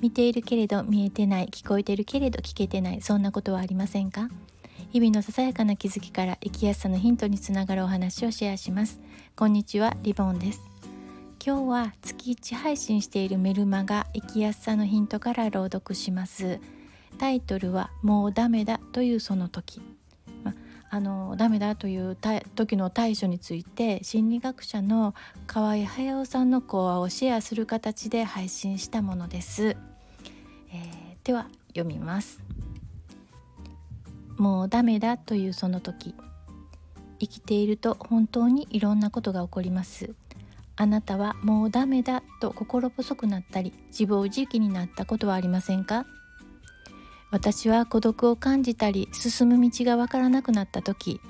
見ているけれど見えてない聞こえてるけれど聞けてないそんなことはありませんか？日々のささやかな気づきから生きやすさのヒントにつながるお話をシェアします。こんにちはリボンです。今日は月1配信しているメルマガ生きやすさのヒントから朗読します。タイトルはもうダメだというその時。あのダメだという時の対処について心理学者の河合隼さんの講話をシェアする形で配信したものです、では読みます。もうダメだというその時生きていると本当にいろんなことが起こります。あなたはもうダメだと心細くなったり自暴自棄になったことはありませんか？私は孤独を感じたり進む道がわからなくなった時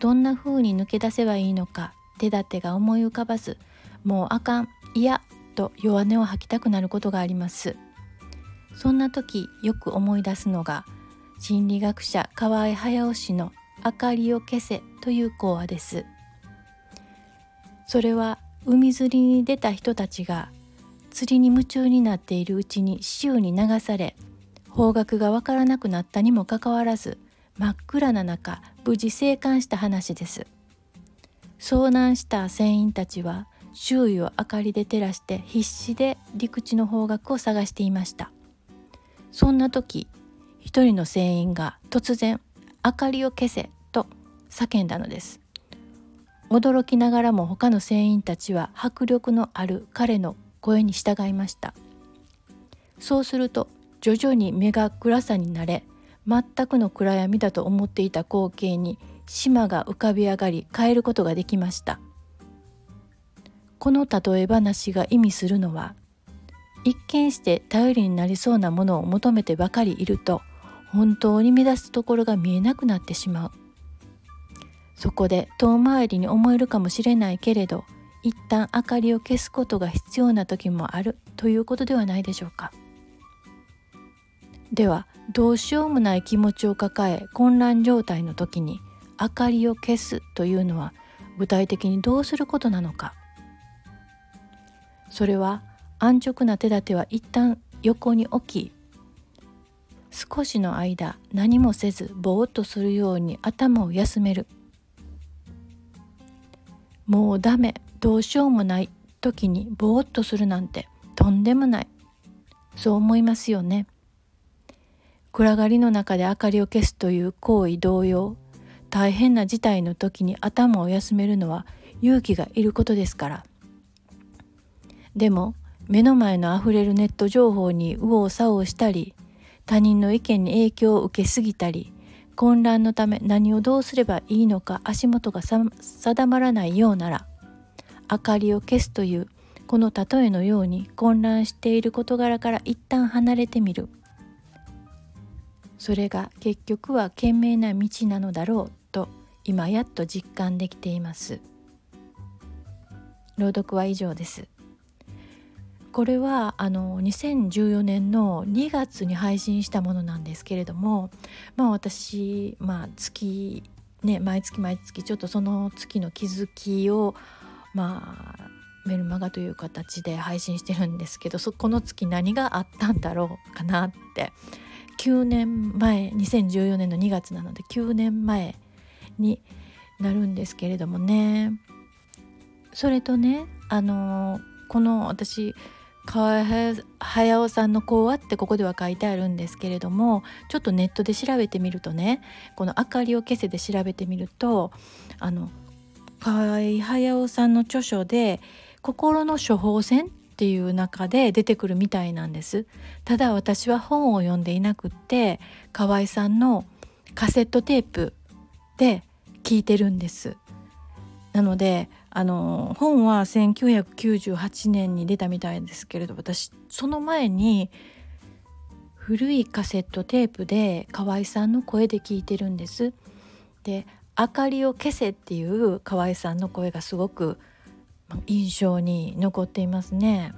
どんな風に抜け出せばいいのか手立てが思い浮かばずもうあかんいやと弱音を吐きたくなることがあります。そんな時よく思い出すのが心理学者河合隼氏の「明かりを消せ」という講話です。それは海釣りに出た人たちが釣りに夢中になっているうちに潮に流され方角がわからなくなったにもかかわらず真っ暗な中無事生還した話です。遭難した船員たちは周囲を明かりで照らして必死で陸地の方角を探していました。そんな時一人の船員が突然「明かりを消せ」と叫んだのです。驚きながらも他の船員たちは迫力のある彼の声に従いました。そうすると徐々に目が暗さになれ全くの暗闇だと思っていた光景に島が浮かび上がり変えることができました。この例え話が意味するのは一見して頼りになりそうなものを求めてばかりいると本当に目指すところが見えなくなってしまう。そこで遠回りに思えるかもしれないけれど一旦明かりを消すことが必要な時もあるということではないでしょうか。ではどうしようもない気持ちを抱え混乱状態の時に明かりを消すというのは具体的にどうすることなのか。それは安直な手立ては一旦横に置き少しの間何もせずぼーっとするように頭を休める。もうダメどうしようもない時にぼーっとするなんてとんでもない。そう思いますよね。暗がりの中で明かりを消すという行為同様大変な事態の時に頭を休めるのは勇気がいることですから。でも目の前のあふれるネット情報に右往左往したり他人の意見に影響を受けすぎたり混乱のため何をどうすればいいのか足元が定まらないようなら明かりを消すというこの例えのように混乱している事柄から一旦離れてみる。それが結局は賢明な道なのだろうと今やっと実感できています。朗読は以上です。これはあの2014年の2月に配信したものなんですけれどもまあ私まあ月ね毎月毎月ちょっとその月の気づきをまあメルマガという形で配信してるんですけどそこの月何があったんだろうかなって。9年前2014年の2月なので9年前になるんですけれどもね。それとねあのこの私河合隼さんの講話ってここでは書いてあるんですけれどもちょっとネットで調べてみるとねこの「明かりを消せ」で調べてみるとあの河合隼さんの著書で「心の処方箋」っていう中で出てくるみたいなんです。ただ私は本を読んでいなくって河合さんのカセットテープで聞いてるんです。なのであの本は1998年に出たみたいですけれど私その前に古いカセットテープで河合さんの声で聞いてるんですで「明かりを消せ」っていう河合さんの声がすごく印象に残っていますね。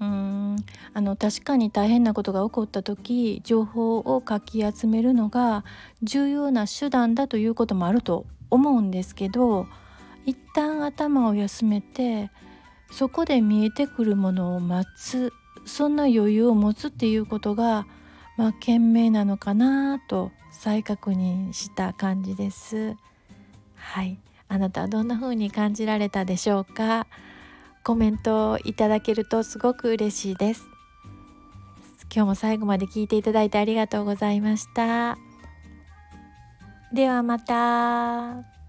うんあの確かに大変なことが起こった時情報をかき集めるのが重要な手段だということもあると思うんですけど一旦頭を休めてそこで見えてくるものを待つそんな余裕を持つっていうことがまあ賢明なのかなと再確認した感じです。はい。あなたはどんな風に感じられたでしょうか？コメントをいただけるとすごく嬉しいです。今日も最後まで聞いていただいてありがとうございました。ではまた。